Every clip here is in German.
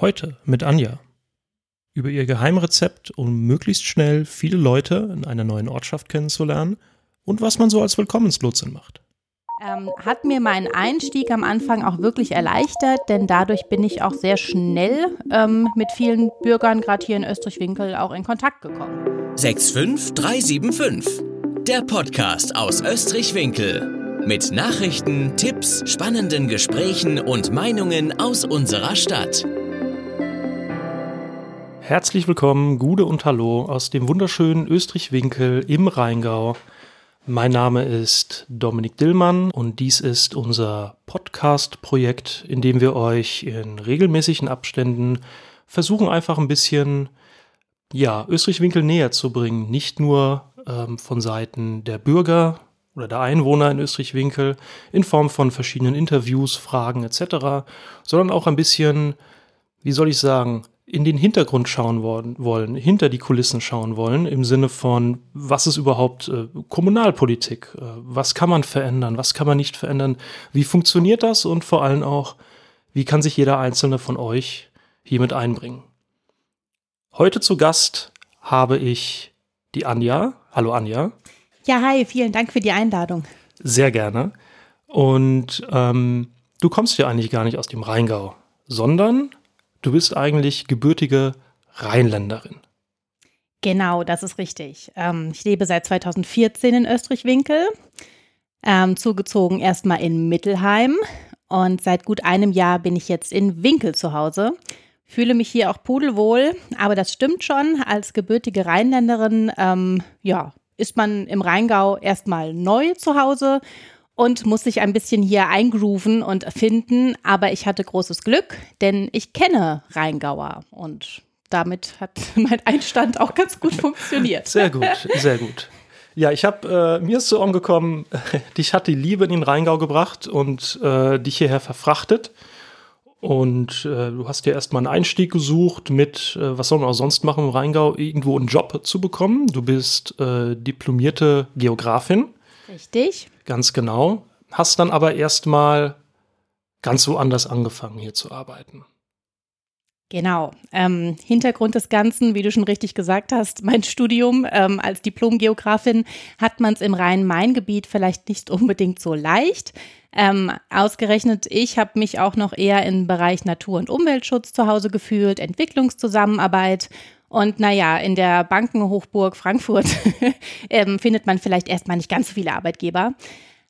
Heute mit Anja. Über ihr Geheimrezept, um möglichst schnell viele Leute in einer neuen Ortschaft kennenzulernen und was man so als Willkommenslotsin macht. Ähm, hat mir meinen Einstieg am Anfang auch wirklich erleichtert, denn dadurch bin ich auch sehr schnell ähm, mit vielen Bürgern, gerade hier in Österreich-Winkel, auch in Kontakt gekommen. 65375, der Podcast aus Österreich-Winkel. Mit Nachrichten, Tipps, spannenden Gesprächen und Meinungen aus unserer Stadt. Herzlich willkommen, Gude und Hallo aus dem wunderschönen Österreich-Winkel im Rheingau. Mein Name ist Dominik Dillmann und dies ist unser Podcast-Projekt, in dem wir euch in regelmäßigen Abständen versuchen, einfach ein bisschen, ja, Österreich-Winkel näher zu bringen. Nicht nur ähm, von Seiten der Bürger oder der Einwohner in Österreich-Winkel in Form von verschiedenen Interviews, Fragen etc., sondern auch ein bisschen, wie soll ich sagen, in den Hintergrund schauen wollen, hinter die Kulissen schauen wollen, im Sinne von, was ist überhaupt äh, Kommunalpolitik? Äh, was kann man verändern? Was kann man nicht verändern? Wie funktioniert das? Und vor allem auch, wie kann sich jeder einzelne von euch hiermit einbringen? Heute zu Gast habe ich die Anja. Hallo Anja. Ja, hi, vielen Dank für die Einladung. Sehr gerne. Und ähm, du kommst ja eigentlich gar nicht aus dem Rheingau, sondern du bist eigentlich gebürtige Rheinländerin. Genau, das ist richtig. Ähm, ich lebe seit 2014 in Österreich-Winkel, ähm, zugezogen erstmal in Mittelheim und seit gut einem Jahr bin ich jetzt in Winkel zu Hause. Fühle mich hier auch pudelwohl, aber das stimmt schon. Als gebürtige Rheinländerin, ähm, ja, ist man im Rheingau erstmal neu zu Hause und muss sich ein bisschen hier eingrooven und finden. Aber ich hatte großes Glück, denn ich kenne Rheingauer und damit hat mein Einstand auch ganz gut funktioniert. Sehr gut, sehr gut. Ja, ich habe, äh, mir ist zu Ohren gekommen, dich hat die Liebe in den Rheingau gebracht und äh, dich hierher verfrachtet. Und äh, du hast dir erstmal einen Einstieg gesucht mit, äh, was soll man auch sonst machen im Rheingau, irgendwo einen Job zu bekommen. Du bist äh, diplomierte Geografin. Richtig. Ganz genau. Hast dann aber erstmal ganz woanders angefangen, hier zu arbeiten. Genau. Ähm, Hintergrund des Ganzen, wie du schon richtig gesagt hast, mein Studium ähm, als Diplomgeografin hat man es im Rhein-Main-Gebiet vielleicht nicht unbedingt so leicht. Ähm, ausgerechnet, ich habe mich auch noch eher im Bereich Natur- und Umweltschutz zu Hause gefühlt, Entwicklungszusammenarbeit und naja, in der Bankenhochburg Frankfurt ähm, findet man vielleicht erstmal nicht ganz so viele Arbeitgeber.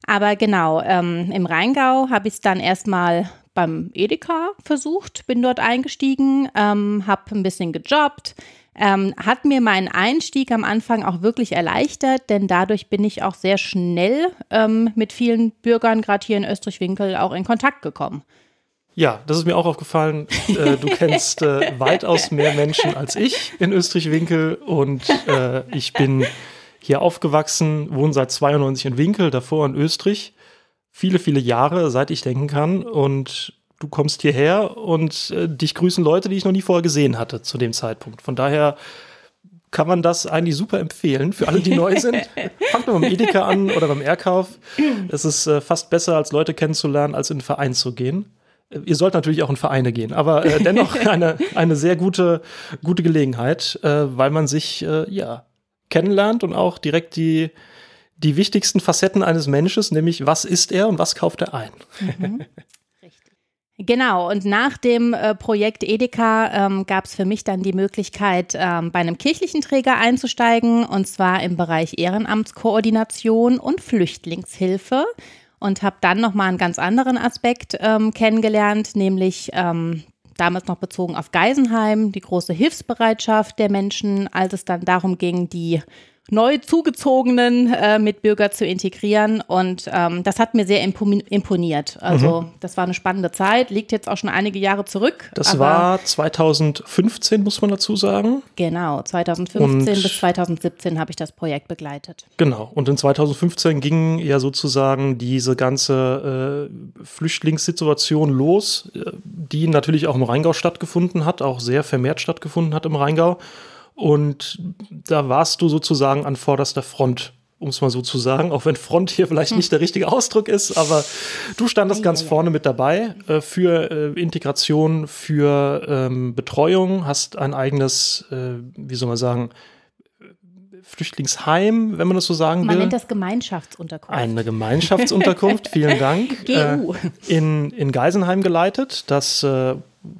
Aber genau, ähm, im Rheingau habe ich es dann erstmal beim Edeka versucht, bin dort eingestiegen, ähm, habe ein bisschen gejobbt, ähm, hat mir meinen Einstieg am Anfang auch wirklich erleichtert, denn dadurch bin ich auch sehr schnell ähm, mit vielen Bürgern, gerade hier in Österreich-Winkel, auch in Kontakt gekommen. Ja, das ist mir auch aufgefallen. Äh, du kennst äh, weitaus mehr Menschen als ich in Österreich-Winkel und äh, ich bin hier aufgewachsen, wohne seit 92 in Winkel, davor in Österreich. Viele, viele Jahre, seit ich denken kann. Und du kommst hierher und äh, dich grüßen Leute, die ich noch nie vorher gesehen hatte zu dem Zeitpunkt. Von daher kann man das eigentlich super empfehlen für alle, die neu sind. Fangt mal beim Edeka an oder beim Erkauf. Es ist äh, fast besser, als Leute kennenzulernen, als in einen Verein zu gehen. Ihr sollt natürlich auch in Vereine gehen, aber äh, dennoch eine, eine sehr gute, gute Gelegenheit, äh, weil man sich äh, ja kennenlernt und auch direkt die, die wichtigsten Facetten eines Menschen, nämlich was ist er und was kauft er ein. Mhm. Genau, und nach dem äh, Projekt Edeka ähm, gab es für mich dann die Möglichkeit, ähm, bei einem kirchlichen Träger einzusteigen, und zwar im Bereich Ehrenamtskoordination und Flüchtlingshilfe und habe dann nochmal einen ganz anderen Aspekt ähm, kennengelernt, nämlich ähm, damals noch bezogen auf Geisenheim, die große Hilfsbereitschaft der Menschen, als es dann darum ging, die neu zugezogenen äh, Mitbürger zu integrieren. Und ähm, das hat mir sehr imponiert. Also mhm. das war eine spannende Zeit, liegt jetzt auch schon einige Jahre zurück. Das war 2015, muss man dazu sagen. Genau, 2015 und bis 2017 habe ich das Projekt begleitet. Genau, und in 2015 ging ja sozusagen diese ganze äh, Flüchtlingssituation los, äh, die natürlich auch im Rheingau stattgefunden hat, auch sehr vermehrt stattgefunden hat im Rheingau. Und da warst du sozusagen an vorderster Front um es mal so zu sagen, auch wenn Front hier vielleicht nicht der richtige Ausdruck ist, aber du standest ganz vorne mit dabei äh, für äh, Integration, für ähm, Betreuung, hast ein eigenes, äh, wie soll man sagen, Flüchtlingsheim, wenn man das so sagen man will. Man nennt das Gemeinschaftsunterkunft. Eine Gemeinschaftsunterkunft, vielen Dank. GU. Äh, in, in Geisenheim geleitet, das äh,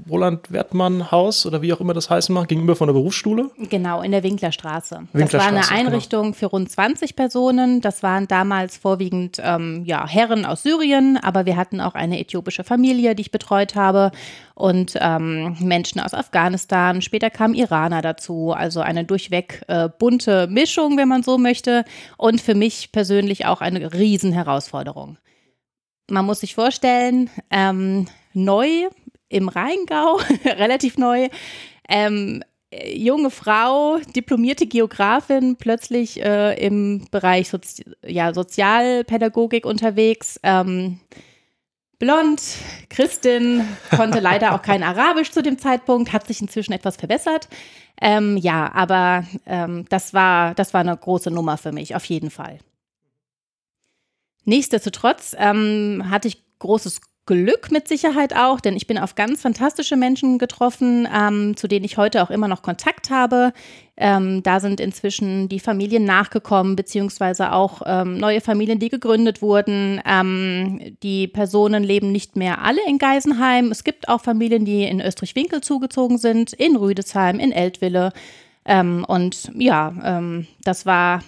Roland Wertmann Haus oder wie auch immer das heißen mag, gegenüber von der Berufsschule? Genau, in der Winklerstraße. Winklerstraße das war eine genau. Einrichtung genau. für rund 20 Personen. Das waren damals vorwiegend ähm, ja, Herren aus Syrien, aber wir hatten auch eine äthiopische Familie, die ich betreut habe und ähm, Menschen aus Afghanistan. Später kamen Iraner dazu, also eine durchweg äh, bunte Mischung, wenn man so möchte. Und für mich persönlich auch eine Riesenherausforderung. Man muss sich vorstellen, ähm, neu im Rheingau, relativ neu. Ähm, junge Frau, diplomierte Geografin, plötzlich äh, im Bereich Sozi ja, Sozialpädagogik unterwegs. Ähm, blond, Christin, konnte leider auch kein Arabisch zu dem Zeitpunkt, hat sich inzwischen etwas verbessert. Ähm, ja, aber ähm, das, war, das war eine große Nummer für mich, auf jeden Fall. Nichtsdestotrotz ähm, hatte ich großes Glück mit Sicherheit auch, denn ich bin auf ganz fantastische Menschen getroffen, ähm, zu denen ich heute auch immer noch Kontakt habe. Ähm, da sind inzwischen die Familien nachgekommen, beziehungsweise auch ähm, neue Familien, die gegründet wurden. Ähm, die Personen leben nicht mehr alle in Geisenheim. Es gibt auch Familien, die in Österreich-Winkel zugezogen sind, in Rüdesheim, in Eltville. Ähm, und ja, ähm, das war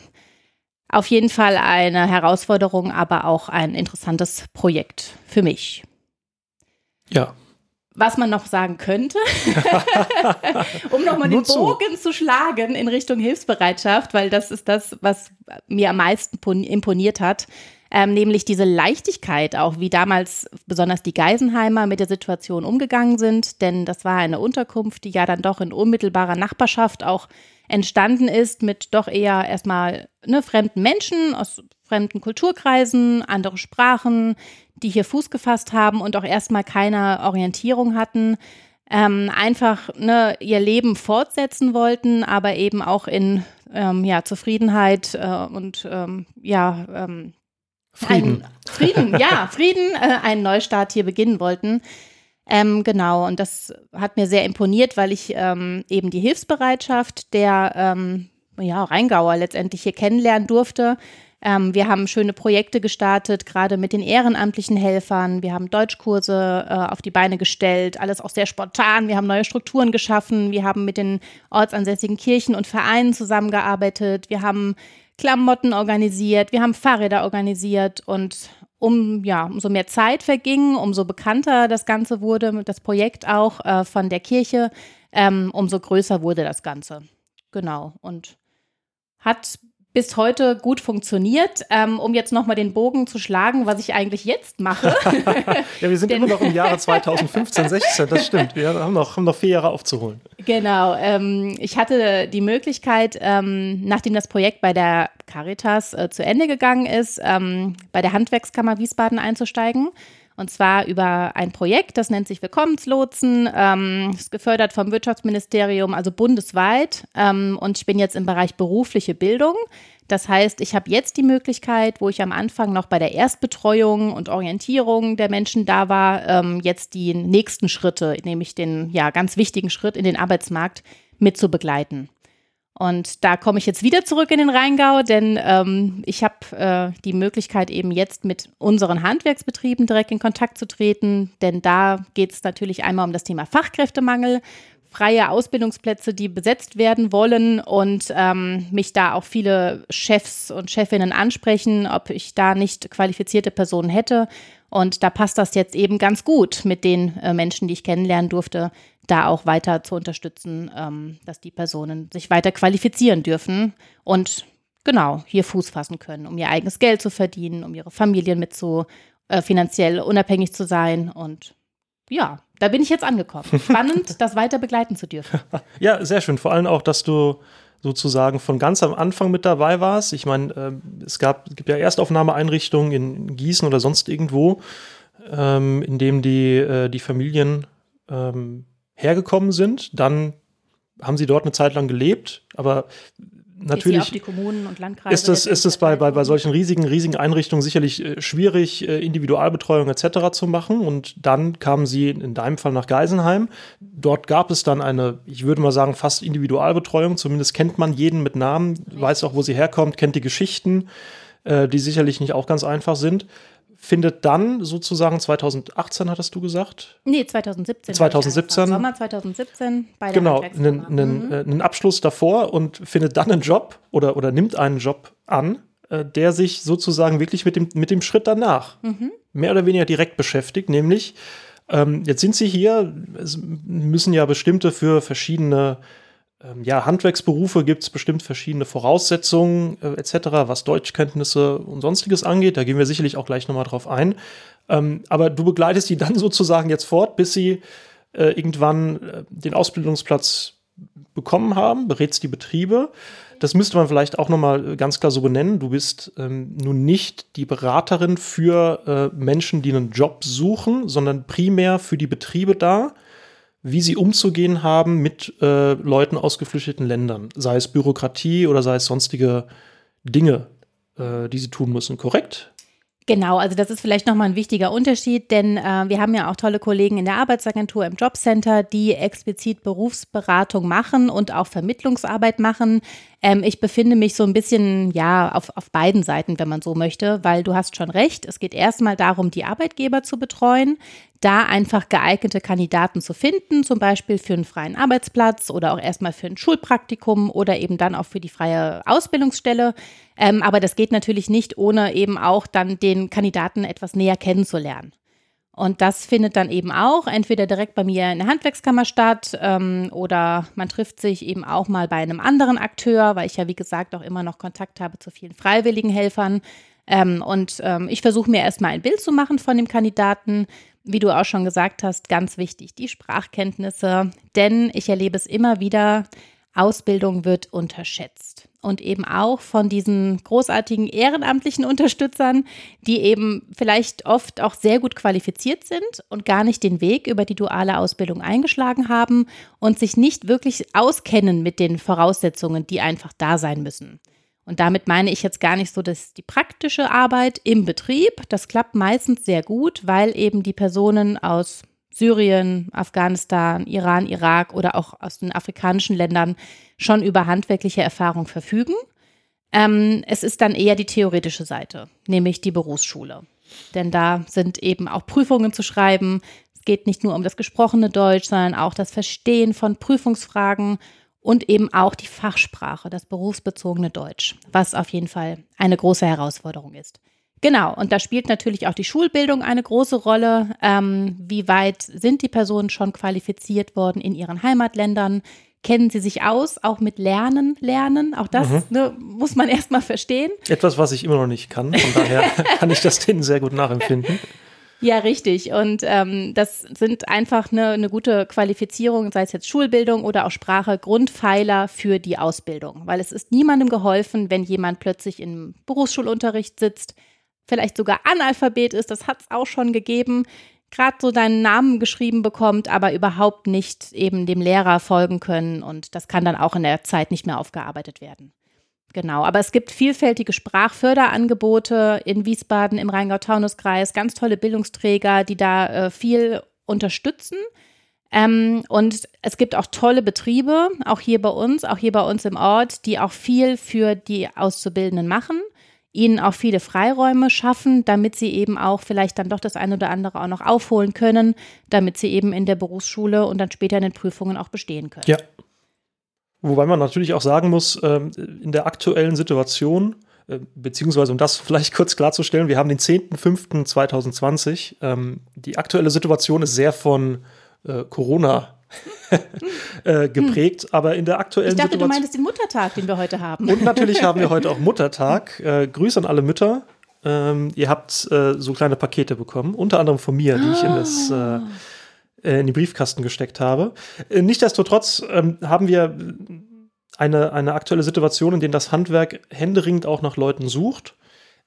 auf jeden Fall eine Herausforderung, aber auch ein interessantes Projekt für mich. Ja. Was man noch sagen könnte, um nochmal den Bogen zu schlagen in Richtung Hilfsbereitschaft, weil das ist das, was mir am meisten imponiert hat. Ähm, nämlich diese Leichtigkeit, auch wie damals besonders die Geisenheimer mit der Situation umgegangen sind, denn das war eine Unterkunft, die ja dann doch in unmittelbarer Nachbarschaft auch entstanden ist mit doch eher erstmal ne, fremden Menschen aus fremden Kulturkreisen, andere Sprachen, die hier Fuß gefasst haben und auch erstmal keine Orientierung hatten, ähm, einfach ne, ihr Leben fortsetzen wollten, aber eben auch in ähm, ja, Zufriedenheit äh, und ähm, ja, ähm, Frieden. Ein, Frieden, ja, Frieden, äh, einen Neustart hier beginnen wollten. Ähm, genau, und das hat mir sehr imponiert, weil ich ähm, eben die Hilfsbereitschaft der ähm, ja, Rheingauer letztendlich hier kennenlernen durfte. Ähm, wir haben schöne Projekte gestartet, gerade mit den ehrenamtlichen Helfern. Wir haben Deutschkurse äh, auf die Beine gestellt, alles auch sehr spontan. Wir haben neue Strukturen geschaffen. Wir haben mit den ortsansässigen Kirchen und Vereinen zusammengearbeitet. Wir haben Klamotten organisiert. Wir haben Fahrräder organisiert und um ja, umso mehr Zeit verging, umso bekannter das Ganze wurde, das Projekt auch äh, von der Kirche, ähm, umso größer wurde das Ganze. Genau. Und hat bis heute gut funktioniert. Ähm, um jetzt nochmal den Bogen zu schlagen, was ich eigentlich jetzt mache. ja, wir sind immer noch im Jahre 2015, 16, das stimmt. Wir haben noch, haben noch vier Jahre aufzuholen. Genau. Ähm, ich hatte die Möglichkeit, ähm, nachdem das Projekt bei der Caritas äh, zu Ende gegangen ist, ähm, bei der Handwerkskammer Wiesbaden einzusteigen. Und zwar über ein Projekt, das nennt sich Willkommenslotsen, ähm, ist gefördert vom Wirtschaftsministerium, also bundesweit. Ähm, und ich bin jetzt im Bereich berufliche Bildung. Das heißt, ich habe jetzt die Möglichkeit, wo ich am Anfang noch bei der Erstbetreuung und Orientierung der Menschen da war, ähm, jetzt die nächsten Schritte, nämlich den ja ganz wichtigen Schritt in den Arbeitsmarkt mit zu begleiten. Und da komme ich jetzt wieder zurück in den Rheingau, denn ähm, ich habe äh, die Möglichkeit, eben jetzt mit unseren Handwerksbetrieben direkt in Kontakt zu treten, denn da geht es natürlich einmal um das Thema Fachkräftemangel, freie Ausbildungsplätze, die besetzt werden wollen und ähm, mich da auch viele Chefs und Chefinnen ansprechen, ob ich da nicht qualifizierte Personen hätte. Und da passt das jetzt eben ganz gut mit den äh, Menschen, die ich kennenlernen durfte, da auch weiter zu unterstützen, ähm, dass die Personen sich weiter qualifizieren dürfen und genau hier Fuß fassen können, um ihr eigenes Geld zu verdienen, um ihre Familien mit so äh, finanziell unabhängig zu sein. Und ja, da bin ich jetzt angekommen. Spannend, das weiter begleiten zu dürfen. Ja, sehr schön. Vor allem auch, dass du sozusagen von ganz am Anfang mit dabei warst. Ich meine, äh, es gab, gibt ja Erstaufnahmeeinrichtungen in Gießen oder sonst irgendwo, ähm, in dem die, äh, die Familien ähm, hergekommen sind. Dann haben sie dort eine Zeit lang gelebt, aber natürlich ist es, ist es bei, bei, bei solchen riesigen, riesigen Einrichtungen sicherlich äh, schwierig, äh, Individualbetreuung etc. zu machen. Und dann kamen sie in deinem Fall nach Geisenheim. Dort gab es dann eine, ich würde mal sagen, fast Individualbetreuung. Zumindest kennt man jeden mit Namen, weiß auch, wo sie herkommt, kennt die Geschichten, äh, die sicherlich nicht auch ganz einfach sind findet dann sozusagen 2018, hattest du gesagt? Nee, 2017. 2017. Sommer 2017 bei Genau, einen, einen, mhm. einen Abschluss davor und findet dann einen Job oder, oder nimmt einen Job an, äh, der sich sozusagen wirklich mit dem, mit dem Schritt danach mhm. mehr oder weniger direkt beschäftigt, nämlich ähm, jetzt sind sie hier, es müssen ja bestimmte für verschiedene ja, Handwerksberufe gibt es bestimmt verschiedene Voraussetzungen äh, etc., was Deutschkenntnisse und sonstiges angeht. Da gehen wir sicherlich auch gleich nochmal drauf ein. Ähm, aber du begleitest die dann sozusagen jetzt fort, bis sie äh, irgendwann äh, den Ausbildungsplatz bekommen haben, berätst die Betriebe. Das müsste man vielleicht auch nochmal ganz klar so benennen. Du bist ähm, nun nicht die Beraterin für äh, Menschen, die einen Job suchen, sondern primär für die Betriebe da wie sie umzugehen haben mit äh, Leuten aus geflüchteten Ländern, sei es Bürokratie oder sei es sonstige Dinge, äh, die sie tun müssen. Korrekt? Genau, also das ist vielleicht nochmal ein wichtiger Unterschied, denn äh, wir haben ja auch tolle Kollegen in der Arbeitsagentur im Jobcenter, die explizit Berufsberatung machen und auch Vermittlungsarbeit machen. Ähm, ich befinde mich so ein bisschen, ja, auf, auf beiden Seiten, wenn man so möchte, weil du hast schon recht. Es geht erstmal darum, die Arbeitgeber zu betreuen, da einfach geeignete Kandidaten zu finden, zum Beispiel für einen freien Arbeitsplatz oder auch erstmal für ein Schulpraktikum oder eben dann auch für die freie Ausbildungsstelle. Ähm, aber das geht natürlich nicht, ohne eben auch dann den Kandidaten etwas näher kennenzulernen. Und das findet dann eben auch entweder direkt bei mir in der Handwerkskammer statt ähm, oder man trifft sich eben auch mal bei einem anderen Akteur, weil ich ja, wie gesagt, auch immer noch Kontakt habe zu vielen freiwilligen Helfern. Ähm, und ähm, ich versuche mir erstmal ein Bild zu machen von dem Kandidaten. Wie du auch schon gesagt hast, ganz wichtig, die Sprachkenntnisse. Denn ich erlebe es immer wieder, Ausbildung wird unterschätzt und eben auch von diesen großartigen ehrenamtlichen Unterstützern, die eben vielleicht oft auch sehr gut qualifiziert sind und gar nicht den Weg über die duale Ausbildung eingeschlagen haben und sich nicht wirklich auskennen mit den Voraussetzungen, die einfach da sein müssen. Und damit meine ich jetzt gar nicht so, dass die praktische Arbeit im Betrieb, das klappt meistens sehr gut, weil eben die Personen aus Syrien, Afghanistan, Iran, Irak oder auch aus den afrikanischen Ländern schon über handwerkliche Erfahrung verfügen. Ähm, es ist dann eher die theoretische Seite, nämlich die Berufsschule. Denn da sind eben auch Prüfungen zu schreiben. Es geht nicht nur um das gesprochene Deutsch, sondern auch das Verstehen von Prüfungsfragen und eben auch die Fachsprache, das berufsbezogene Deutsch, was auf jeden Fall eine große Herausforderung ist. Genau, und da spielt natürlich auch die Schulbildung eine große Rolle. Ähm, wie weit sind die Personen schon qualifiziert worden in ihren Heimatländern? Kennen sie sich aus, auch mit Lernen, Lernen? Auch das mhm. ne, muss man erstmal verstehen. Etwas, was ich immer noch nicht kann. Von daher kann ich das denen sehr gut nachempfinden. Ja, richtig. Und ähm, das sind einfach eine, eine gute Qualifizierung, sei es jetzt Schulbildung oder auch Sprache, Grundpfeiler für die Ausbildung. Weil es ist niemandem geholfen, wenn jemand plötzlich im Berufsschulunterricht sitzt, vielleicht sogar Analphabet ist, das hat es auch schon gegeben, gerade so deinen Namen geschrieben bekommt, aber überhaupt nicht eben dem Lehrer folgen können und das kann dann auch in der Zeit nicht mehr aufgearbeitet werden. Genau, aber es gibt vielfältige Sprachförderangebote in Wiesbaden im Rheingau-Taunus-Kreis, ganz tolle Bildungsträger, die da äh, viel unterstützen. Ähm, und es gibt auch tolle Betriebe, auch hier bei uns, auch hier bei uns im Ort, die auch viel für die Auszubildenden machen ihnen auch viele Freiräume schaffen, damit sie eben auch vielleicht dann doch das eine oder andere auch noch aufholen können, damit sie eben in der Berufsschule und dann später in den Prüfungen auch bestehen können. Ja. Wobei man natürlich auch sagen muss, ähm, in der aktuellen Situation, äh, beziehungsweise um das vielleicht kurz klarzustellen, wir haben den 10.05.2020. Ähm, die aktuelle Situation ist sehr von äh, Corona äh, geprägt. Hm. Aber in der aktuellen Ich dachte, Situation du meintest den Muttertag, den wir heute haben. Und natürlich haben wir heute auch Muttertag. Grüße an alle Mütter. Ähm, ihr habt so kleine Pakete bekommen, unter anderem von mir, die ich in, das, ah. In den Briefkasten gesteckt habe. Äh, nichtsdestotrotz ähm, haben wir eine, eine aktuelle Situation, in der das Handwerk händeringend auch nach Leuten sucht.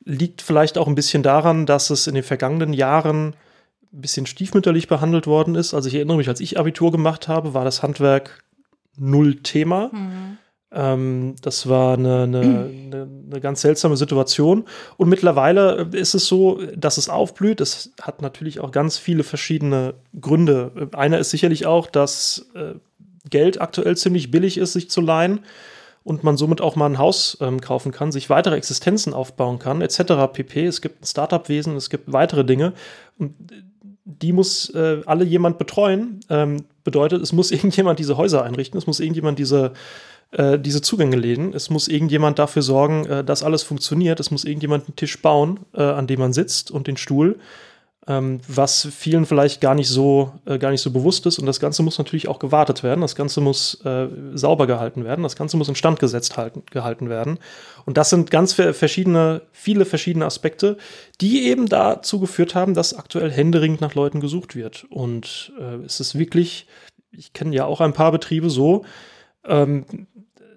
Liegt vielleicht auch ein bisschen daran, dass es in den vergangenen Jahren ein bisschen stiefmütterlich behandelt worden ist. Also ich erinnere mich, als ich Abitur gemacht habe, war das Handwerk null Thema. Mhm. Ähm, das war eine, eine, eine, eine, ganz seltsame Situation. Und mittlerweile ist es so, dass es aufblüht. Es hat natürlich auch ganz viele verschiedene Gründe. Einer ist sicherlich auch, dass äh, Geld aktuell ziemlich billig ist, sich zu leihen und man somit auch mal ein Haus ähm, kaufen kann, sich weitere Existenzen aufbauen kann, etc. pp. Es gibt ein Startup-Wesen, es gibt weitere Dinge. Und die muss äh, alle jemand betreuen. Ähm, bedeutet, es muss irgendjemand diese Häuser einrichten, es muss irgendjemand diese, äh, diese Zugänge legen, es muss irgendjemand dafür sorgen, äh, dass alles funktioniert, es muss irgendjemand einen Tisch bauen, äh, an dem man sitzt und den Stuhl ähm, was vielen vielleicht gar nicht so äh, gar nicht so bewusst ist. Und das Ganze muss natürlich auch gewartet werden. Das Ganze muss äh, sauber gehalten werden. Das Ganze muss instand gesetzt halten, gehalten werden. Und das sind ganz verschiedene, viele verschiedene Aspekte, die eben dazu geführt haben, dass aktuell händeringend nach Leuten gesucht wird. Und äh, es ist wirklich, ich kenne ja auch ein paar Betriebe so, ähm,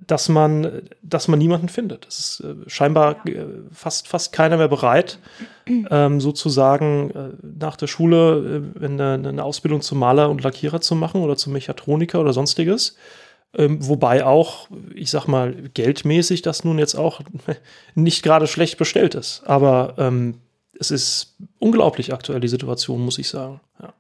dass man, dass man niemanden findet. Es ist äh, scheinbar ja. äh, fast, fast keiner mehr bereit, ähm, sozusagen äh, nach der Schule äh, eine, eine, Ausbildung zum Maler und Lackierer zu machen oder zum Mechatroniker oder sonstiges. Ähm, wobei auch, ich sag mal, geldmäßig das nun jetzt auch nicht gerade schlecht bestellt ist. Aber ähm, es ist unglaublich aktuell, die Situation, muss ich sagen. Ja.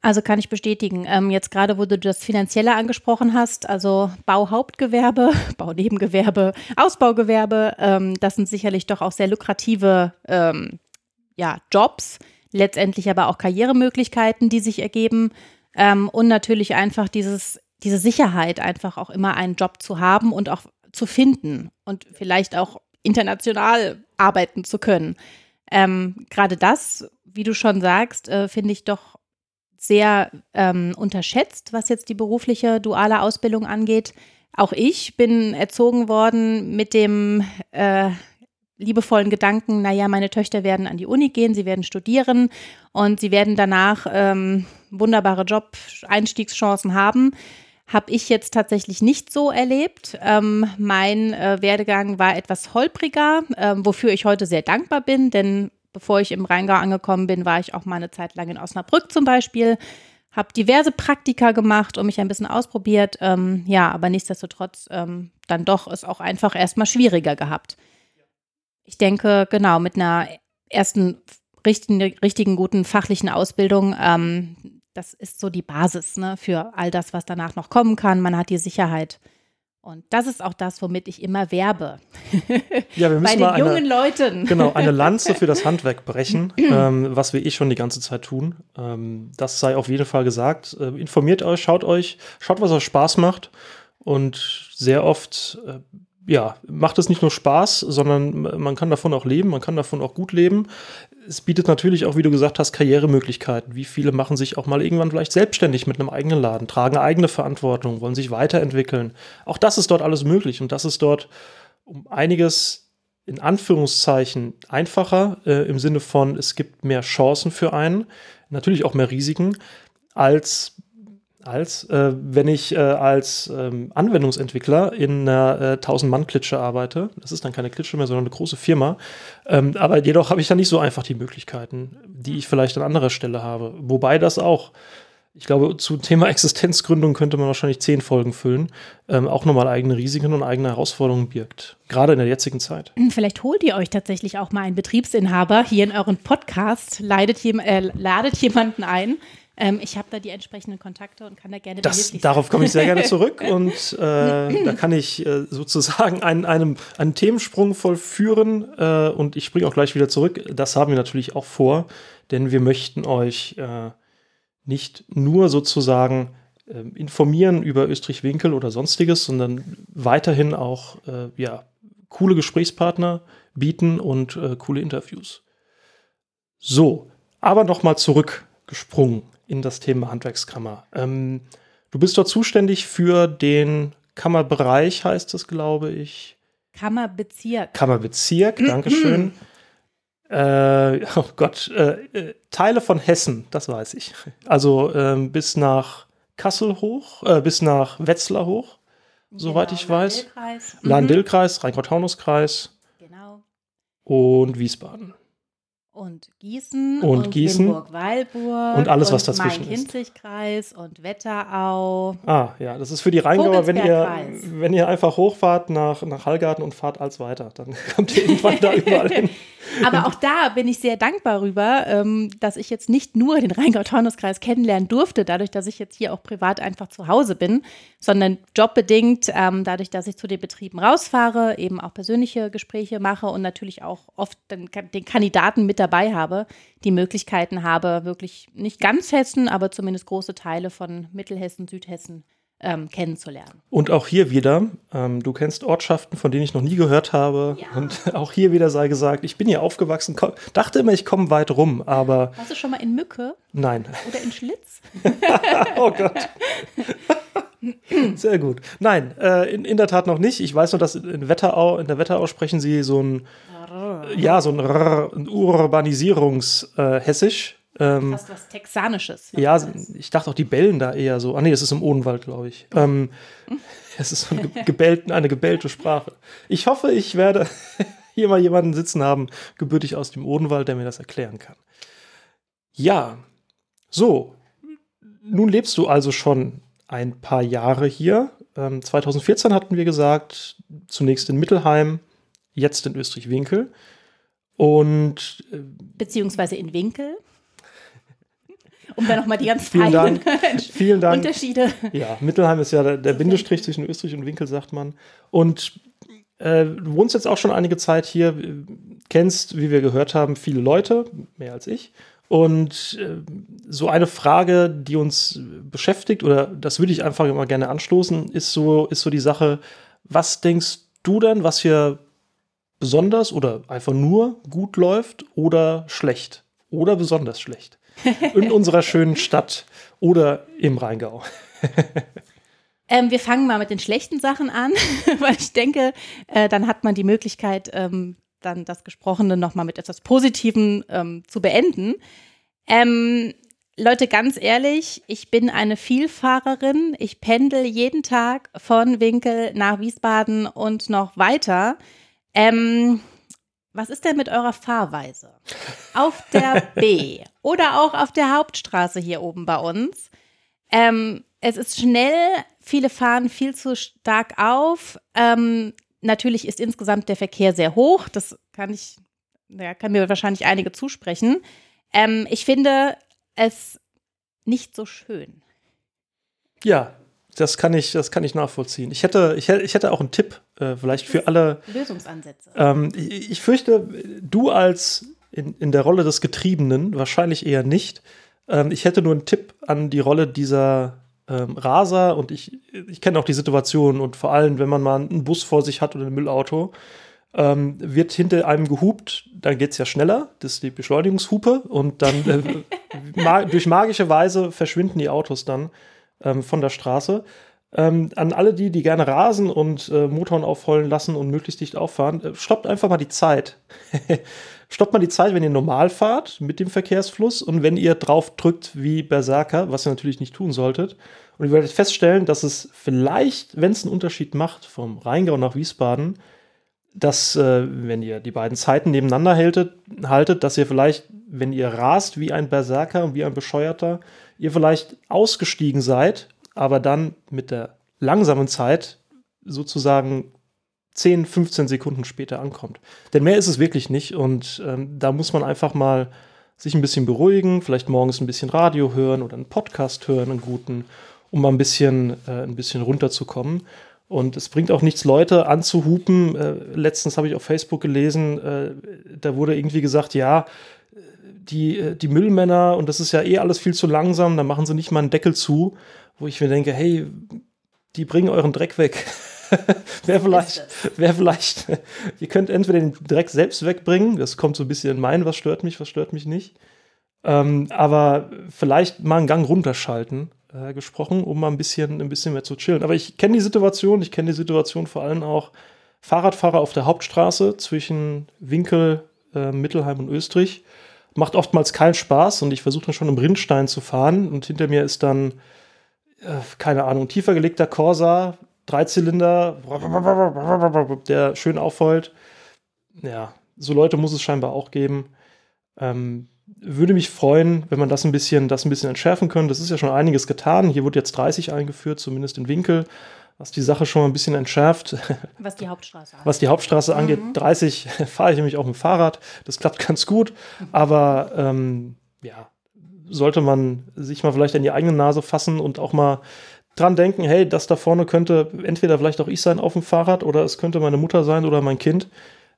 Also kann ich bestätigen. Ähm, jetzt gerade, wo du das Finanzielle angesprochen hast, also Bauhauptgewerbe, Baunebengewerbe, Ausbaugewerbe, ähm, das sind sicherlich doch auch sehr lukrative ähm, ja, Jobs, letztendlich aber auch Karrieremöglichkeiten, die sich ergeben. Ähm, und natürlich einfach dieses, diese Sicherheit, einfach auch immer einen Job zu haben und auch zu finden und vielleicht auch international arbeiten zu können. Ähm, gerade das, wie du schon sagst, äh, finde ich doch sehr ähm, unterschätzt, was jetzt die berufliche duale Ausbildung angeht. Auch ich bin erzogen worden mit dem äh, liebevollen Gedanken, naja, meine Töchter werden an die Uni gehen, sie werden studieren und sie werden danach ähm, wunderbare Job-Einstiegschancen haben. Habe ich jetzt tatsächlich nicht so erlebt. Ähm, mein äh, Werdegang war etwas holpriger, äh, wofür ich heute sehr dankbar bin, denn bevor ich im Rheingau angekommen bin, war ich auch mal eine Zeit lang in Osnabrück zum Beispiel, habe diverse Praktika gemacht und mich ein bisschen ausprobiert. Ähm, ja, aber nichtsdestotrotz ähm, dann doch es auch einfach erstmal schwieriger gehabt. Ich denke, genau, mit einer ersten richtigen, richtigen guten fachlichen Ausbildung, ähm, das ist so die Basis ne, für all das, was danach noch kommen kann. Man hat die Sicherheit. Und das ist auch das, womit ich immer werbe. Ja, wir müssen Bei den mal jungen Leuten. Genau, eine Lanze für das Handwerk brechen, ähm, was wir eh schon die ganze Zeit tun. Ähm, das sei auf jeden Fall gesagt. Äh, informiert euch, schaut euch, schaut, was euch Spaß macht. Und sehr oft, äh, ja, macht es nicht nur Spaß, sondern man kann davon auch leben, man kann davon auch gut leben es bietet natürlich auch, wie du gesagt hast, Karrieremöglichkeiten. Wie viele machen sich auch mal irgendwann vielleicht selbstständig mit einem eigenen Laden, tragen eigene Verantwortung, wollen sich weiterentwickeln. Auch das ist dort alles möglich und das ist dort um einiges in Anführungszeichen einfacher äh, im Sinne von, es gibt mehr Chancen für einen, natürlich auch mehr Risiken, als als äh, wenn ich äh, als ähm, Anwendungsentwickler in einer äh, 1000-Mann-Klitsche arbeite. Das ist dann keine Klitsche mehr, sondern eine große Firma. Ähm, aber jedoch habe ich dann nicht so einfach die Möglichkeiten, die ich vielleicht an anderer Stelle habe. Wobei das auch, ich glaube, zum Thema Existenzgründung könnte man wahrscheinlich zehn Folgen füllen, ähm, auch nochmal eigene Risiken und eigene Herausforderungen birgt. Gerade in der jetzigen Zeit. Hm, vielleicht holt ihr euch tatsächlich auch mal einen Betriebsinhaber hier in euren Podcast, leidet, äh, ladet jemanden ein ähm, ich habe da die entsprechenden Kontakte und kann da gerne das, Darauf komme ich sehr gerne zurück und äh, da kann ich äh, sozusagen einen, einen, einen Themensprung vollführen äh, und ich springe auch gleich wieder zurück. Das haben wir natürlich auch vor, denn wir möchten euch äh, nicht nur sozusagen ähm, informieren über Österreich-Winkel oder sonstiges, sondern weiterhin auch äh, ja, coole Gesprächspartner bieten und äh, coole Interviews. So, aber nochmal zurückgesprungen in das Thema Handwerkskammer. Ähm, du bist dort zuständig für den Kammerbereich, heißt es, glaube ich. Kammerbezirk. Kammerbezirk, Dankeschön. äh, oh Gott, äh, äh, Teile von Hessen, das weiß ich. Also ähm, bis nach Kassel hoch, äh, bis nach Wetzlar hoch, genau, soweit ich weiß. Lahn-Dill-Kreis, mhm. Rheingau-Taunus-Kreis. Genau. Und Wiesbaden. Und Gießen und, und Gießen Limburg-Weilburg und alles, was dazwischen ist. Main-Kinzig-Kreis und Wetterau. Ah, ja, das ist für die Rheingauer, wenn ihr, wenn ihr einfach hochfahrt nach, nach Hallgarten und fahrt als weiter, dann kommt ihr irgendwann da überall hin. Aber auch da bin ich sehr dankbar rüber, ähm, dass ich jetzt nicht nur den Rheingau-Taunus-Kreis kennenlernen durfte, dadurch, dass ich jetzt hier auch privat einfach zu Hause bin, sondern jobbedingt, ähm, dadurch, dass ich zu den Betrieben rausfahre, eben auch persönliche Gespräche mache und natürlich auch oft den, den Kandidaten mit dabei habe, die Möglichkeiten habe, wirklich nicht ganz Hessen, aber zumindest große Teile von Mittelhessen, Südhessen ähm, kennenzulernen. Und auch hier wieder, ähm, du kennst Ortschaften, von denen ich noch nie gehört habe. Ja. Und auch hier wieder sei gesagt, ich bin hier aufgewachsen, komm, dachte immer, ich komme weit rum, aber. Warst du schon mal in Mücke? Nein. Oder in Schlitz? oh Gott. Sehr gut. Nein, äh, in, in der Tat noch nicht. Ich weiß nur, dass in Wetterau, in der Wetterau sprechen sie so ein, ja, so ein, ein Urbanisierungs-Hessisch. Äh, ähm, Fast was Texanisches. Ja, ich dachte auch, die bellen da eher so. Ah, nee, das ist im Odenwald, glaube ich. Ähm, es ist so eine, gebellten, eine gebellte Sprache. Ich hoffe, ich werde hier mal jemanden sitzen haben, gebürtig aus dem Odenwald, der mir das erklären kann. Ja, so. Nun lebst du also schon ein paar Jahre hier. Ähm, 2014 hatten wir gesagt, zunächst in Mittelheim, jetzt in Österreich-Winkel. Und. Äh, Beziehungsweise in Winkel um dann nochmal die ganz vielen feinen Dank. vielen Dank. Unterschiede. Ja, Mittelheim ist ja der, der Bindestrich zwischen Österreich und Winkel, sagt man. Und äh, du wohnst jetzt auch schon einige Zeit hier, kennst, wie wir gehört haben, viele Leute, mehr als ich. Und äh, so eine Frage, die uns beschäftigt, oder das würde ich einfach immer gerne anstoßen, ist so, ist so die Sache, was denkst du denn, was hier besonders oder einfach nur gut läuft oder schlecht oder besonders schlecht? in unserer schönen Stadt oder im Rheingau? Ähm, wir fangen mal mit den schlechten Sachen an, weil ich denke, äh, dann hat man die Möglichkeit, ähm, dann das Gesprochene nochmal mit etwas Positivem ähm, zu beenden. Ähm, Leute, ganz ehrlich, ich bin eine Vielfahrerin. Ich pendel jeden Tag von Winkel nach Wiesbaden und noch weiter. Ähm, was ist denn mit eurer Fahrweise? Auf der B oder auch auf der Hauptstraße hier oben bei uns. Ähm, es ist schnell, viele fahren viel zu stark auf. Ähm, natürlich ist insgesamt der Verkehr sehr hoch. Das kann ich, ja, kann mir wahrscheinlich einige zusprechen. Ähm, ich finde es nicht so schön. Ja, das kann ich, das kann ich nachvollziehen. Ich hätte, ich hätte, ich hätte auch einen Tipp, äh, vielleicht für alle. Lösungsansätze. Ähm, ich, ich, fürchte, du als in, in der Rolle des Getriebenen wahrscheinlich eher nicht. Ähm, ich hätte nur einen Tipp an die Rolle dieser ähm, Raser und ich, ich kenne auch die Situation und vor allem, wenn man mal einen Bus vor sich hat oder ein Müllauto, ähm, wird hinter einem gehupt, dann geht es ja schneller, das ist die Beschleunigungshupe und dann äh, ma durch magische Weise verschwinden die Autos dann ähm, von der Straße. Ähm, an alle die, die gerne rasen und äh, Motoren aufheulen lassen und möglichst dicht auffahren, äh, stoppt einfach mal die Zeit. stoppt mal die Zeit, wenn ihr normal fahrt mit dem Verkehrsfluss und wenn ihr drauf drückt wie Berserker, was ihr natürlich nicht tun solltet. Und ihr werdet feststellen, dass es vielleicht, wenn es einen Unterschied macht, vom Rheingau nach Wiesbaden, dass, äh, wenn ihr die beiden Zeiten nebeneinander haltet, haltet, dass ihr vielleicht, wenn ihr rast wie ein Berserker und wie ein Bescheuerter, ihr vielleicht ausgestiegen seid, aber dann mit der langsamen Zeit sozusagen 10, 15 Sekunden später ankommt. Denn mehr ist es wirklich nicht und ähm, da muss man einfach mal sich ein bisschen beruhigen, vielleicht morgens ein bisschen Radio hören oder einen Podcast hören, einen guten, um mal ein bisschen, äh, ein bisschen runterzukommen. Und es bringt auch nichts, Leute anzuhupen. Äh, letztens habe ich auf Facebook gelesen, äh, da wurde irgendwie gesagt, ja, die, äh, die Müllmänner, und das ist ja eh alles viel zu langsam, da machen sie nicht mal einen Deckel zu, wo ich mir denke, hey, die bringen euren Dreck weg. wäre vielleicht, wäre vielleicht, ihr könnt entweder den Dreck selbst wegbringen, das kommt so ein bisschen in mein, was stört mich, was stört mich nicht. Ähm, aber vielleicht mal einen Gang runterschalten, äh, gesprochen, um mal ein bisschen, ein bisschen mehr zu chillen. Aber ich kenne die Situation, ich kenne die Situation vor allem auch Fahrradfahrer auf der Hauptstraße zwischen Winkel, äh, Mittelheim und Österreich macht oftmals keinen Spaß und ich versuche dann schon im Rindstein zu fahren und hinter mir ist dann, äh, keine Ahnung, tiefer gelegter Corsa, Dreizylinder, der schön aufheult. Ja, so Leute muss es scheinbar auch geben. Ähm, würde mich freuen, wenn man das ein bisschen, das ein bisschen entschärfen könnte. Das ist ja schon einiges getan. Hier wurde jetzt 30 eingeführt, zumindest in Winkel, was die Sache schon mal ein bisschen entschärft. Was die Hauptstraße angeht. Was die Hauptstraße mhm. angeht, 30 fahre ich nämlich auch mit dem Fahrrad. Das klappt ganz gut. Aber ähm, ja, sollte man sich mal vielleicht an die eigene Nase fassen und auch mal dran denken, hey, das da vorne könnte entweder vielleicht auch ich sein auf dem Fahrrad oder es könnte meine Mutter sein oder mein Kind.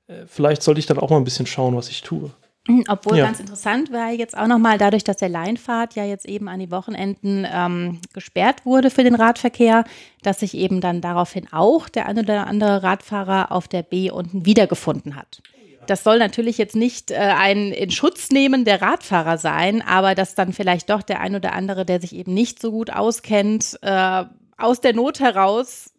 Äh, vielleicht sollte ich dann auch mal ein bisschen schauen, was ich tue. Mhm, obwohl ja. ganz interessant war jetzt auch nochmal, dadurch, dass der Leinfahrt ja jetzt eben an die Wochenenden ähm, gesperrt wurde für den Radverkehr, dass sich eben dann daraufhin auch der ein oder andere Radfahrer auf der B unten wiedergefunden hat. Das soll natürlich jetzt nicht äh, ein in Schutz nehmen der Radfahrer sein, aber dass dann vielleicht doch der ein oder andere, der sich eben nicht so gut auskennt, äh, aus der Not heraus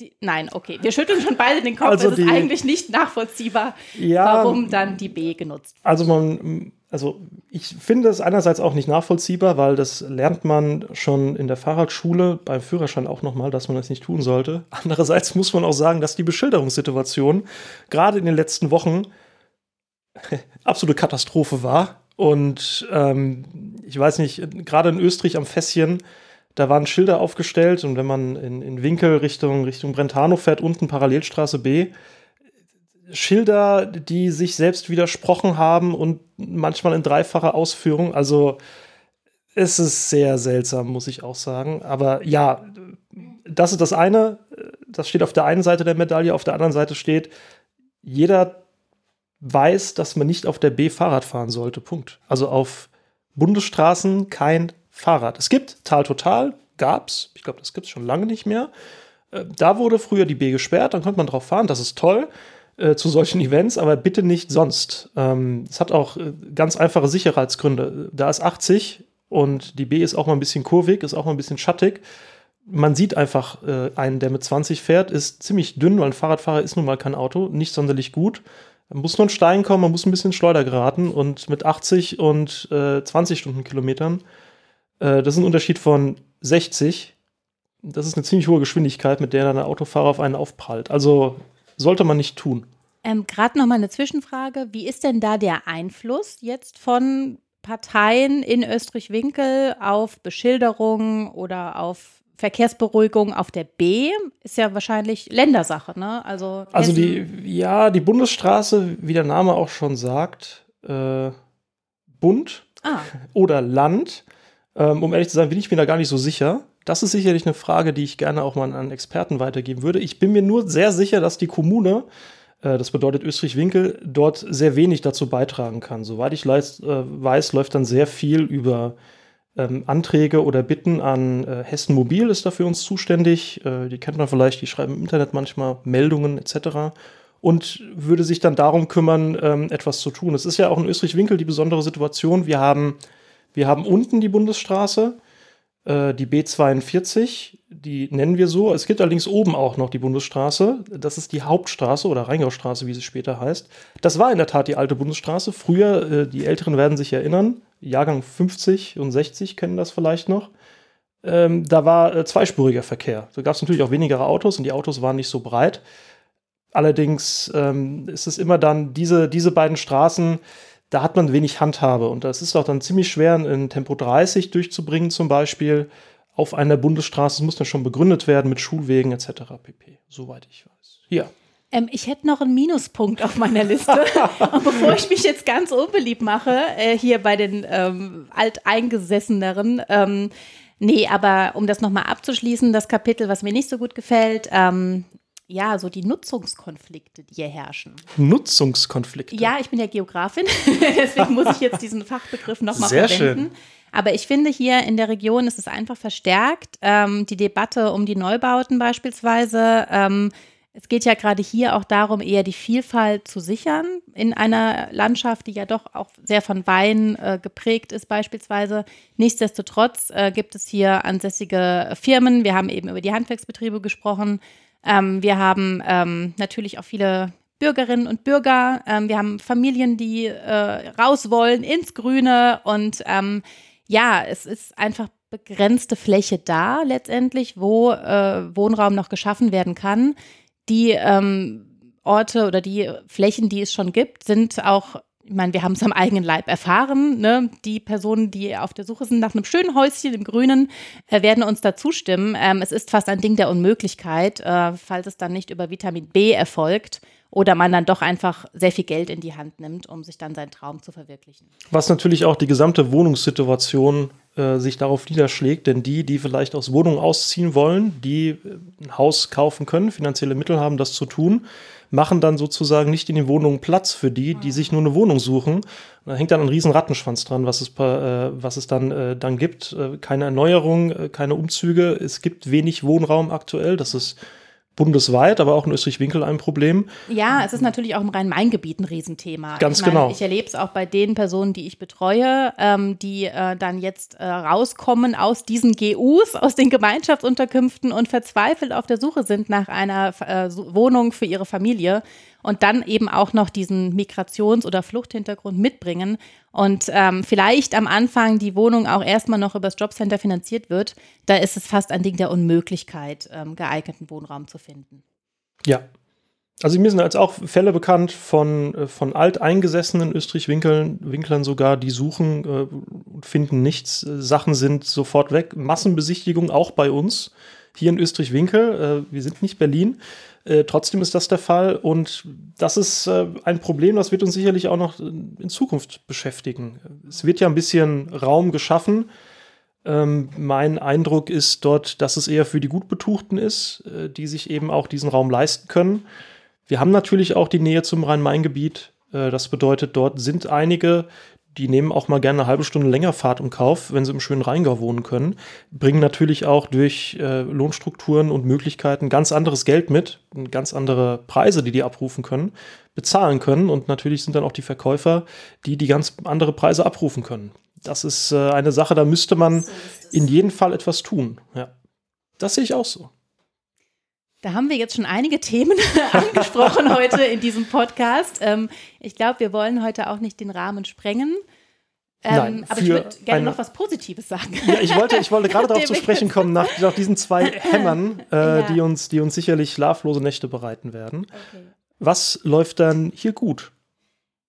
die, nein, okay. Wir schütteln schon beide den Kopf. Also es ist eigentlich nicht nachvollziehbar, ja, warum dann die B genutzt wird. Also man, also ich finde es einerseits auch nicht nachvollziehbar, weil das lernt man schon in der Fahrradschule beim Führerschein auch nochmal, dass man das nicht tun sollte. Andererseits muss man auch sagen, dass die Beschilderungssituation gerade in den letzten Wochen absolute Katastrophe war. Und ähm, ich weiß nicht, gerade in Österreich am Fässchen da waren Schilder aufgestellt und wenn man in, in Winkel Richtung, Richtung Brentano fährt, unten Parallelstraße B, Schilder, die sich selbst widersprochen haben und manchmal in dreifacher Ausführung. Also es ist sehr seltsam, muss ich auch sagen. Aber ja, das ist das eine. Das steht auf der einen Seite der Medaille, auf der anderen Seite steht, jeder weiß, dass man nicht auf der B Fahrrad fahren sollte. Punkt. Also auf Bundesstraßen kein Fahrrad. Es gibt Tal Total, gab's. Ich glaube, das gibt es schon lange nicht mehr. Äh, da wurde früher die B gesperrt, dann konnte man drauf fahren, das ist toll äh, zu solchen Events, aber bitte nicht sonst. Ähm, es hat auch äh, ganz einfache Sicherheitsgründe. Da ist 80 und die B ist auch mal ein bisschen kurvig, ist auch mal ein bisschen schattig. Man sieht einfach äh, einen, der mit 20 fährt, ist ziemlich dünn, weil ein Fahrradfahrer ist nun mal kein Auto, nicht sonderlich gut. Da muss nur ein Stein kommen, man muss ein bisschen Schleuder geraten und mit 80 und äh, 20 Stundenkilometern äh, das ist ein Unterschied von 60. Das ist eine ziemlich hohe Geschwindigkeit, mit der dann ein Autofahrer auf einen aufprallt. Also sollte man nicht tun. Ähm, Gerade noch mal eine Zwischenfrage. Wie ist denn da der Einfluss jetzt von Parteien in Österreich-Winkel auf Beschilderung oder auf Verkehrsberuhigung auf der B ist ja wahrscheinlich Ländersache, ne? Also, also die, ja, die Bundesstraße, wie der Name auch schon sagt, äh, Bund ah. oder Land ähm, um ehrlich zu sein, bin ich mir da gar nicht so sicher. Das ist sicherlich eine Frage, die ich gerne auch mal an Experten weitergeben würde. Ich bin mir nur sehr sicher, dass die Kommune, äh, das bedeutet Österreich-Winkel, dort sehr wenig dazu beitragen kann. Soweit ich leist, äh, weiß, läuft dann sehr viel über ähm, Anträge oder Bitten an äh, Hessen Mobil ist da für uns zuständig. Äh, die kennt man vielleicht, die schreiben im Internet manchmal Meldungen etc. Und würde sich dann darum kümmern, ähm, etwas zu tun. Es ist ja auch in Österreich-Winkel die besondere Situation. Wir haben wir haben unten die Bundesstraße, äh, die B42, die nennen wir so. Es gibt allerdings oben auch noch die Bundesstraße. Das ist die Hauptstraße oder Rheingaustraße, wie sie später heißt. Das war in der Tat die alte Bundesstraße. Früher, äh, die Älteren werden sich erinnern, Jahrgang 50 und 60 kennen das vielleicht noch. Ähm, da war äh, zweispuriger Verkehr. Da gab es natürlich auch weniger Autos und die Autos waren nicht so breit. Allerdings ähm, ist es immer dann diese, diese beiden Straßen, da hat man wenig Handhabe. Und das ist auch dann ziemlich schwer, in Tempo 30 durchzubringen, zum Beispiel auf einer Bundesstraße. Das muss dann schon begründet werden mit Schulwegen etc. pp. Soweit ich weiß. Ja. Ähm, ich hätte noch einen Minuspunkt auf meiner Liste. Und bevor ich mich jetzt ganz unbeliebt mache, äh, hier bei den ähm, Alteingesesseneren, ähm, nee, aber um das nochmal abzuschließen, das Kapitel, was mir nicht so gut gefällt, ähm, ja, so die Nutzungskonflikte, die hier herrschen. Nutzungskonflikte? Ja, ich bin ja Geografin, deswegen muss ich jetzt diesen Fachbegriff nochmal verwenden. Schön. Aber ich finde, hier in der Region ist es einfach verstärkt. Ähm, die Debatte um die Neubauten beispielsweise. Ähm, es geht ja gerade hier auch darum, eher die Vielfalt zu sichern in einer Landschaft, die ja doch auch sehr von Wein äh, geprägt ist beispielsweise. Nichtsdestotrotz äh, gibt es hier ansässige Firmen. Wir haben eben über die Handwerksbetriebe gesprochen. Ähm, wir haben ähm, natürlich auch viele Bürgerinnen und Bürger. Ähm, wir haben Familien, die äh, raus wollen ins Grüne. Und ähm, ja, es ist einfach begrenzte Fläche da letztendlich, wo äh, Wohnraum noch geschaffen werden kann. Die ähm, Orte oder die Flächen, die es schon gibt, sind auch ich meine, wir haben es am eigenen Leib erfahren. Ne? Die Personen, die auf der Suche sind nach einem schönen Häuschen im Grünen, äh, werden uns da zustimmen. Ähm, es ist fast ein Ding der Unmöglichkeit, äh, falls es dann nicht über Vitamin B erfolgt oder man dann doch einfach sehr viel Geld in die Hand nimmt, um sich dann seinen Traum zu verwirklichen. Was natürlich auch die gesamte Wohnungssituation äh, sich darauf niederschlägt, denn die, die vielleicht aus Wohnungen ausziehen wollen, die äh, ein Haus kaufen können, finanzielle Mittel haben, das zu tun, machen dann sozusagen nicht in den Wohnungen Platz für die, die sich nur eine Wohnung suchen. da hängt dann ein riesen Rattenschwanz dran, was es, äh, was es dann, äh, dann gibt. Äh, keine Erneuerung, äh, keine Umzüge. Es gibt wenig Wohnraum aktuell. Das ist bundesweit, aber auch in Österreich-Winkel ein Problem. Ja, es ist natürlich auch im Rhein-Main-Gebiet ein Riesenthema. Ganz ich meine, genau. Ich erlebe es auch bei den Personen, die ich betreue, ähm, die äh, dann jetzt äh, rauskommen aus diesen GUs, aus den Gemeinschaftsunterkünften und verzweifelt auf der Suche sind nach einer äh, Wohnung für ihre Familie und dann eben auch noch diesen Migrations- oder Fluchthintergrund mitbringen und ähm, vielleicht am Anfang die Wohnung auch erstmal noch übers Jobcenter finanziert wird, da ist es fast ein Ding der Unmöglichkeit, ähm, geeigneten Wohnraum zu finden. Ja. Also mir sind jetzt auch Fälle bekannt von, äh, von alteingesessenen Österreich-Winklern Winklern sogar, die suchen äh, und finden nichts. Sachen sind sofort weg. Massenbesichtigung auch bei uns hier in Österreich-Winkel. Äh, wir sind nicht Berlin. Äh, trotzdem ist das der Fall und das ist äh, ein Problem, das wird uns sicherlich auch noch in Zukunft beschäftigen. Es wird ja ein bisschen Raum geschaffen. Ähm, mein Eindruck ist dort, dass es eher für die Gutbetuchten ist, die sich eben auch diesen Raum leisten können. Wir haben natürlich auch die Nähe zum Rhein-Main-Gebiet. Das bedeutet, dort sind einige, die nehmen auch mal gerne eine halbe Stunde länger Fahrt im Kauf, wenn sie im schönen Rheingau wohnen können, bringen natürlich auch durch äh, Lohnstrukturen und Möglichkeiten ganz anderes Geld mit, ganz andere Preise, die die abrufen können, bezahlen können und natürlich sind dann auch die Verkäufer, die die ganz andere Preise abrufen können. Das ist äh, eine Sache, da müsste man in jedem Fall etwas tun. Ja. Das sehe ich auch so. Da haben wir jetzt schon einige Themen angesprochen heute in diesem Podcast. Ähm, ich glaube, wir wollen heute auch nicht den Rahmen sprengen. Ähm, Nein, aber ich würde gerne noch was Positives sagen. Ja, ich wollte, ich wollte gerade darauf zu sprechen kommen, nach, nach diesen zwei Hämmern, äh, ja. die, uns, die uns sicherlich schlaflose Nächte bereiten werden. Okay. Was läuft dann hier gut?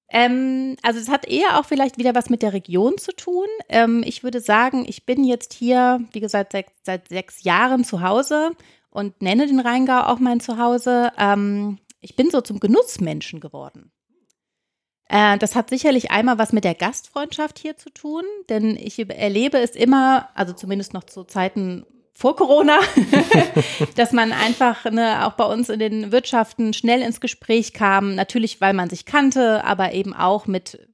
Ähm, also es hat eher auch vielleicht wieder was mit der Region zu tun. Ähm, ich würde sagen, ich bin jetzt hier, wie gesagt, seit, seit sechs Jahren zu Hause und nenne den Rheingau auch mein Zuhause. Ähm, ich bin so zum Genussmenschen geworden. Äh, das hat sicherlich einmal was mit der Gastfreundschaft hier zu tun, denn ich erlebe es immer, also zumindest noch zu Zeiten vor Corona, dass man einfach ne, auch bei uns in den Wirtschaften schnell ins Gespräch kam. Natürlich, weil man sich kannte, aber eben auch mit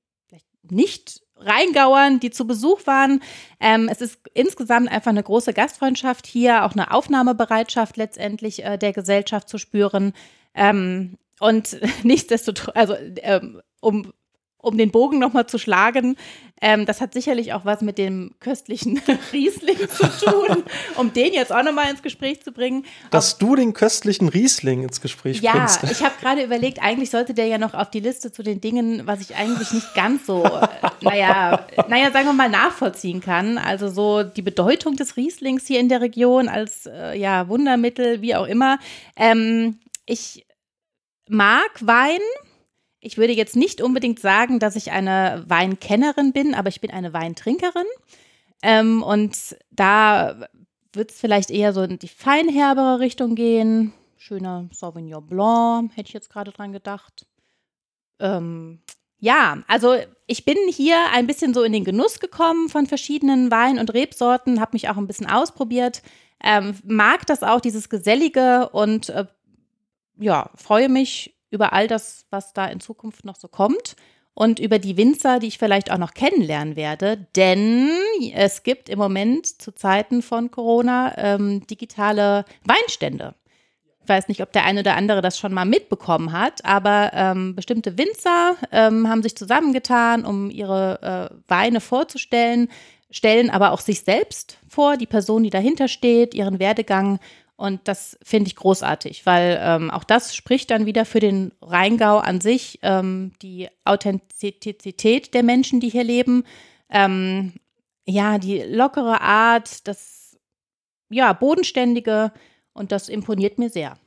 nicht Rheingauern, die zu Besuch waren. Ähm, es ist insgesamt einfach eine große Gastfreundschaft hier, auch eine Aufnahmebereitschaft letztendlich äh, der Gesellschaft zu spüren. Ähm, und nichtsdestotrotz, also ähm, um um den Bogen nochmal zu schlagen, ähm, das hat sicherlich auch was mit dem köstlichen Riesling zu tun, um den jetzt auch nochmal ins Gespräch zu bringen. Dass auf, du den köstlichen Riesling ins Gespräch ja, bringst. Ja, ich habe gerade überlegt, eigentlich sollte der ja noch auf die Liste zu den Dingen, was ich eigentlich nicht ganz so, naja, naja, sagen wir mal, nachvollziehen kann. Also so die Bedeutung des Rieslings hier in der Region als äh, ja, Wundermittel, wie auch immer. Ähm, ich mag Wein ich würde jetzt nicht unbedingt sagen, dass ich eine Weinkennerin bin, aber ich bin eine Weintrinkerin. Ähm, und da wird es vielleicht eher so in die feinherbere Richtung gehen. Schöner Sauvignon Blanc, hätte ich jetzt gerade dran gedacht. Ähm, ja, also ich bin hier ein bisschen so in den Genuss gekommen von verschiedenen Wein- und Rebsorten, habe mich auch ein bisschen ausprobiert, ähm, mag das auch, dieses Gesellige und äh, ja, freue mich über all das, was da in Zukunft noch so kommt und über die Winzer, die ich vielleicht auch noch kennenlernen werde. Denn es gibt im Moment zu Zeiten von Corona ähm, digitale Weinstände. Ich weiß nicht, ob der eine oder andere das schon mal mitbekommen hat, aber ähm, bestimmte Winzer ähm, haben sich zusammengetan, um ihre äh, Weine vorzustellen, stellen aber auch sich selbst vor, die Person, die dahinter steht, ihren Werdegang und das finde ich großartig, weil ähm, auch das spricht dann wieder für den Rheingau an sich, ähm, die Authentizität der Menschen, die hier leben. Ähm, ja, die lockere Art, das ja, bodenständige und das imponiert mir sehr.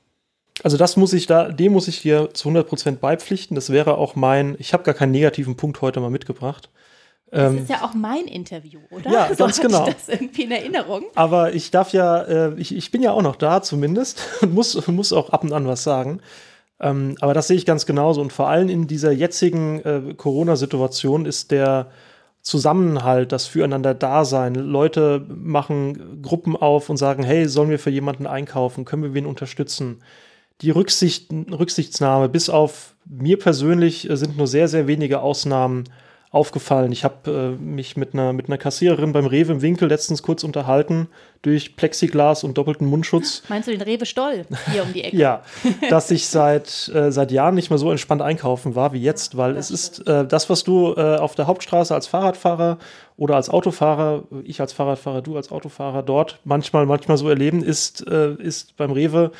Also das muss ich da, dem muss ich dir zu 100% beipflichten. Das wäre auch mein, ich habe gar keinen negativen Punkt heute mal mitgebracht. Das ähm, ist ja auch mein Interview, oder? Ja, so ganz genau. Ich das irgendwie in Erinnerung. Aber ich darf ja, äh, ich, ich bin ja auch noch da zumindest und muss, muss auch ab und an was sagen. Ähm, aber das sehe ich ganz genauso. Und vor allem in dieser jetzigen äh, Corona-Situation ist der Zusammenhalt, das Füreinander-Dasein. Leute machen Gruppen auf und sagen, hey, sollen wir für jemanden einkaufen? Können wir wen unterstützen? Die Rücksicht, Rücksichtsnahme, bis auf mir persönlich äh, sind nur sehr, sehr wenige Ausnahmen aufgefallen. Ich habe äh, mich mit einer, mit einer Kassiererin beim Rewe im Winkel letztens kurz unterhalten durch Plexiglas und doppelten Mundschutz. Meinst du den Rewe Stoll hier um die Ecke? ja, dass ich seit, äh, seit Jahren nicht mehr so entspannt einkaufen war wie jetzt, weil das es ist äh, das, was du äh, auf der Hauptstraße als Fahrradfahrer oder als Autofahrer, ich als Fahrradfahrer, du als Autofahrer dort manchmal, manchmal so erleben, ist, äh, ist beim Rewe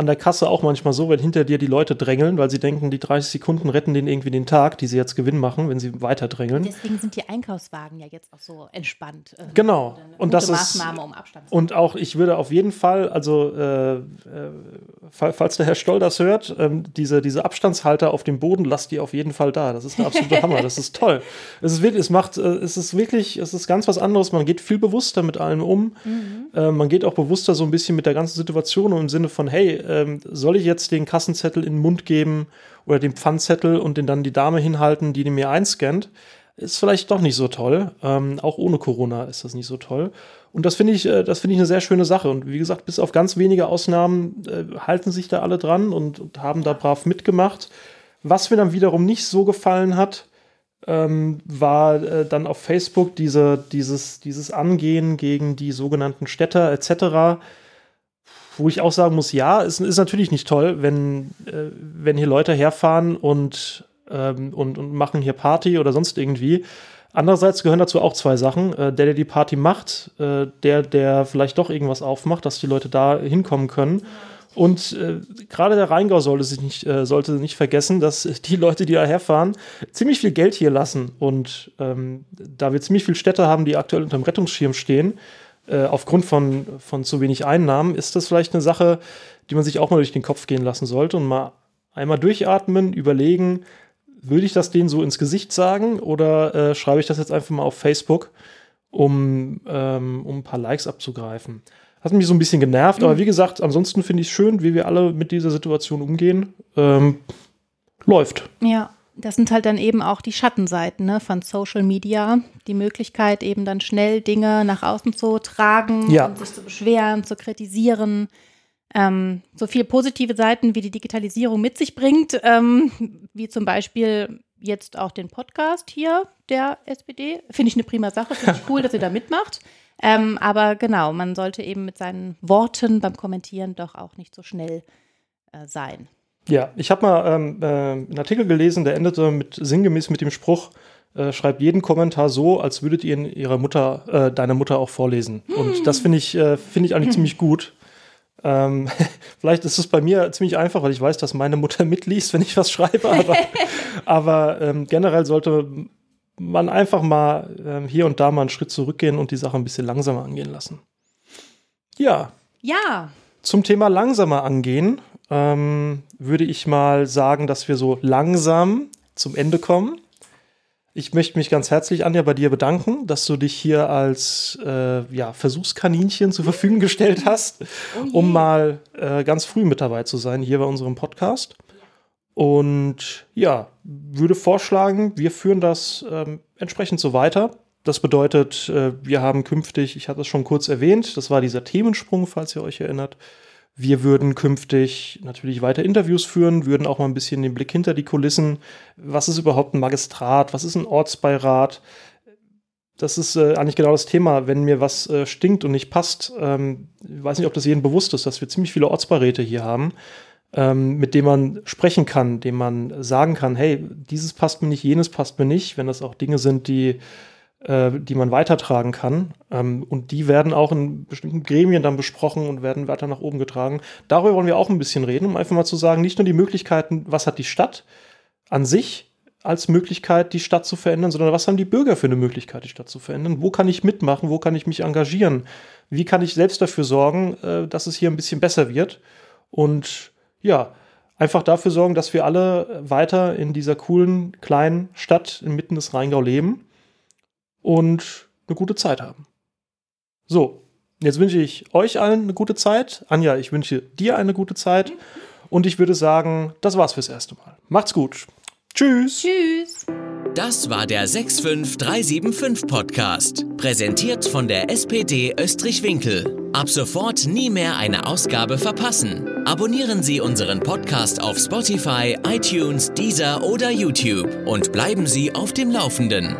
an der Kasse auch manchmal so, wenn hinter dir die Leute drängeln, weil sie denken, die 30 Sekunden retten denen irgendwie den Tag, die sie jetzt Gewinn machen, wenn sie weiter drängeln. Deswegen sind die Einkaufswagen ja jetzt auch so entspannt. Äh, genau. Und das Maßnahme, ist um Abstand zu und auch ich würde auf jeden Fall, also äh, äh, falls der Herr Stoll das hört, ähm, diese, diese Abstandshalter auf dem Boden, lasst die auf jeden Fall da. Das ist der absolute Hammer. Das ist toll. Es ist wirklich, es macht, äh, es ist wirklich, es ist ganz was anderes. Man geht viel bewusster mit allem um. Mhm. Äh, man geht auch bewusster so ein bisschen mit der ganzen Situation um im Sinne von, hey, ähm, soll ich jetzt den Kassenzettel in den Mund geben oder den Pfandzettel und den dann die Dame hinhalten, die den mir einscannt? Ist vielleicht doch nicht so toll. Ähm, auch ohne Corona ist das nicht so toll. Und das finde ich, äh, das ich eine sehr schöne Sache. Und wie gesagt, bis auf ganz wenige Ausnahmen äh, halten sich da alle dran und, und, haben da brav mitgemacht. Was mir dann wiederum nicht so gefallen hat, ähm, war äh, dann auf Facebook diese, dieses, dieses Angehen gegen die sogenannten Städter etc wo ich auch sagen muss, ja, es ist natürlich nicht toll, wenn, äh, wenn hier Leute herfahren und, ähm, und, und machen hier Party oder sonst irgendwie. Andererseits gehören dazu auch zwei Sachen. Äh, der, der die Party macht, äh, der, der vielleicht doch irgendwas aufmacht, dass die Leute da hinkommen können. Und äh, gerade der Rheingau sollte sich nicht, äh, sollte nicht vergessen, dass die Leute, die da herfahren, ziemlich viel Geld hier lassen. Und ähm, da wir ziemlich viele Städte haben, die aktuell unter dem Rettungsschirm stehen, äh, aufgrund von, von zu wenig Einnahmen, ist das vielleicht eine Sache, die man sich auch mal durch den Kopf gehen lassen sollte und mal einmal durchatmen, überlegen, würde ich das denen so ins Gesicht sagen oder äh, schreibe ich das jetzt einfach mal auf Facebook, um, ähm, um ein paar Likes abzugreifen? Hat mich so ein bisschen genervt, mhm. aber wie gesagt, ansonsten finde ich es schön, wie wir alle mit dieser Situation umgehen. Ähm, läuft. Ja das sind halt dann eben auch die Schattenseiten ne, von Social Media. Die Möglichkeit, eben dann schnell Dinge nach außen zu tragen, ja. sich zu beschweren, zu kritisieren. Ähm, so viele positive Seiten, wie die Digitalisierung mit sich bringt, ähm, wie zum Beispiel jetzt auch den Podcast hier der SPD. Finde ich eine prima Sache, finde ich cool, dass ihr da mitmacht. Ähm, aber genau, man sollte eben mit seinen Worten beim Kommentieren doch auch nicht so schnell äh, sein. Ja, ich habe mal ähm, äh, einen Artikel gelesen, der endete mit sinngemäß mit dem Spruch, äh, schreibt jeden Kommentar so, als würdet ihr ihn ihrer Mutter, äh, deiner Mutter auch vorlesen. Und das finde ich, äh, finde ich eigentlich ziemlich gut. Ähm, vielleicht ist es bei mir ziemlich einfach, weil ich weiß, dass meine Mutter mitliest, wenn ich was schreibe. Aber, aber ähm, generell sollte man einfach mal ähm, hier und da mal einen Schritt zurückgehen und die Sache ein bisschen langsamer angehen lassen. Ja. Ja. Zum Thema langsamer angehen ähm, würde ich mal sagen, dass wir so langsam zum Ende kommen. Ich möchte mich ganz herzlich, Anja, bei dir bedanken, dass du dich hier als äh, ja, Versuchskaninchen zur Verfügung gestellt hast, oh um mal äh, ganz früh mit dabei zu sein hier bei unserem Podcast. Und ja, würde vorschlagen, wir führen das ähm, entsprechend so weiter. Das bedeutet, äh, wir haben künftig, ich hatte es schon kurz erwähnt, das war dieser Themensprung, falls ihr euch erinnert, wir würden künftig natürlich weiter Interviews führen, würden auch mal ein bisschen den Blick hinter die Kulissen. Was ist überhaupt ein Magistrat? Was ist ein Ortsbeirat? Das ist äh, eigentlich genau das Thema. Wenn mir was äh, stinkt und nicht passt, ähm, ich weiß nicht, ob das jedem bewusst ist, dass wir ziemlich viele Ortsbeiräte hier haben, ähm, mit denen man sprechen kann, dem man sagen kann, hey, dieses passt mir nicht, jenes passt mir nicht, wenn das auch Dinge sind, die die man weitertragen kann. Ähm, und die werden auch in bestimmten Gremien dann besprochen und werden weiter nach oben getragen. Darüber wollen wir auch ein bisschen reden, um einfach mal zu sagen, nicht nur die Möglichkeiten, was hat die Stadt an sich als Möglichkeit, die Stadt zu verändern, sondern was haben die Bürger für eine Möglichkeit, die Stadt zu verändern? Wo kann ich mitmachen? Wo kann ich mich engagieren? Wie kann ich selbst dafür sorgen, äh, dass es hier ein bisschen besser wird? Und ja, einfach dafür sorgen, dass wir alle weiter in dieser coolen kleinen Stadt inmitten des Rheingau leben und eine gute Zeit haben. So, jetzt wünsche ich euch allen eine gute Zeit. Anja, ich wünsche dir eine gute Zeit. Und ich würde sagen, das war's fürs erste Mal. Macht's gut. Tschüss. Tschüss. Das war der 65375 Podcast, präsentiert von der SPD Österreich-Winkel. Ab sofort nie mehr eine Ausgabe verpassen. Abonnieren Sie unseren Podcast auf Spotify, iTunes, Deezer oder YouTube und bleiben Sie auf dem Laufenden.